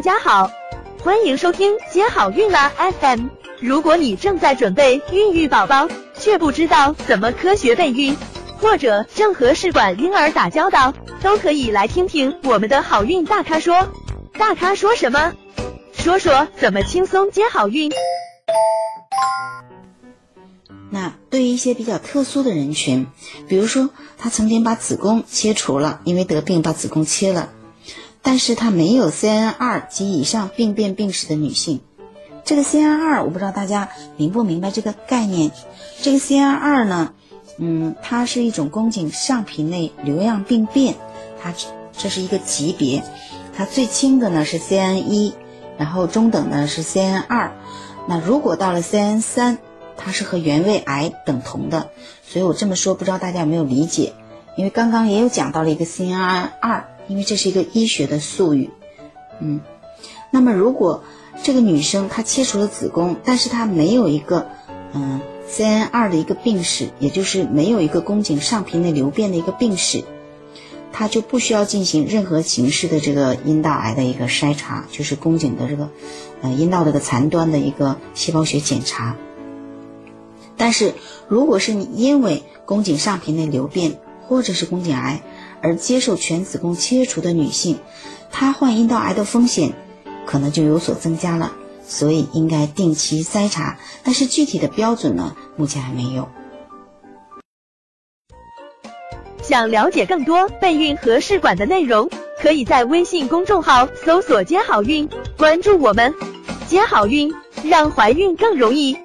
大家好，欢迎收听接好运啦 FM。如果你正在准备孕育宝宝，却不知道怎么科学备孕，或者正和试管婴儿打交道，都可以来听听我们的好运大咖说。大咖说什么？说说怎么轻松接好运。那对于一些比较特殊的人群，比如说她曾经把子宫切除了，因为得病把子宫切了，但是她没有 CN 二及以上病变病史的女性，这个 CN 二我不知道大家明不明白这个概念。这个 CN 二呢，嗯，它是一种宫颈上皮内瘤样病变，它这是一个级别，它最轻的呢是 CN 一，然后中等的是 CN 二，那如果到了 CN 三。它是和原位癌等同的，所以我这么说不知道大家有没有理解？因为刚刚也有讲到了一个 CN 二，因为这是一个医学的术语，嗯，那么如果这个女生她切除了子宫，但是她没有一个嗯 CN 二的一个病史，也就是没有一个宫颈上皮内瘤变的一个病史，她就不需要进行任何形式的这个阴道癌的一个筛查，就是宫颈的这个呃阴道这个残端的一个细胞学检查。但是，如果是你因为宫颈上皮内瘤变或者是宫颈癌而接受全子宫切除的女性，她患阴道癌的风险可能就有所增加了，所以应该定期筛查。但是具体的标准呢，目前还没有。想了解更多备孕和试管的内容，可以在微信公众号搜索“接好运”，关注我们，接好运，让怀孕更容易。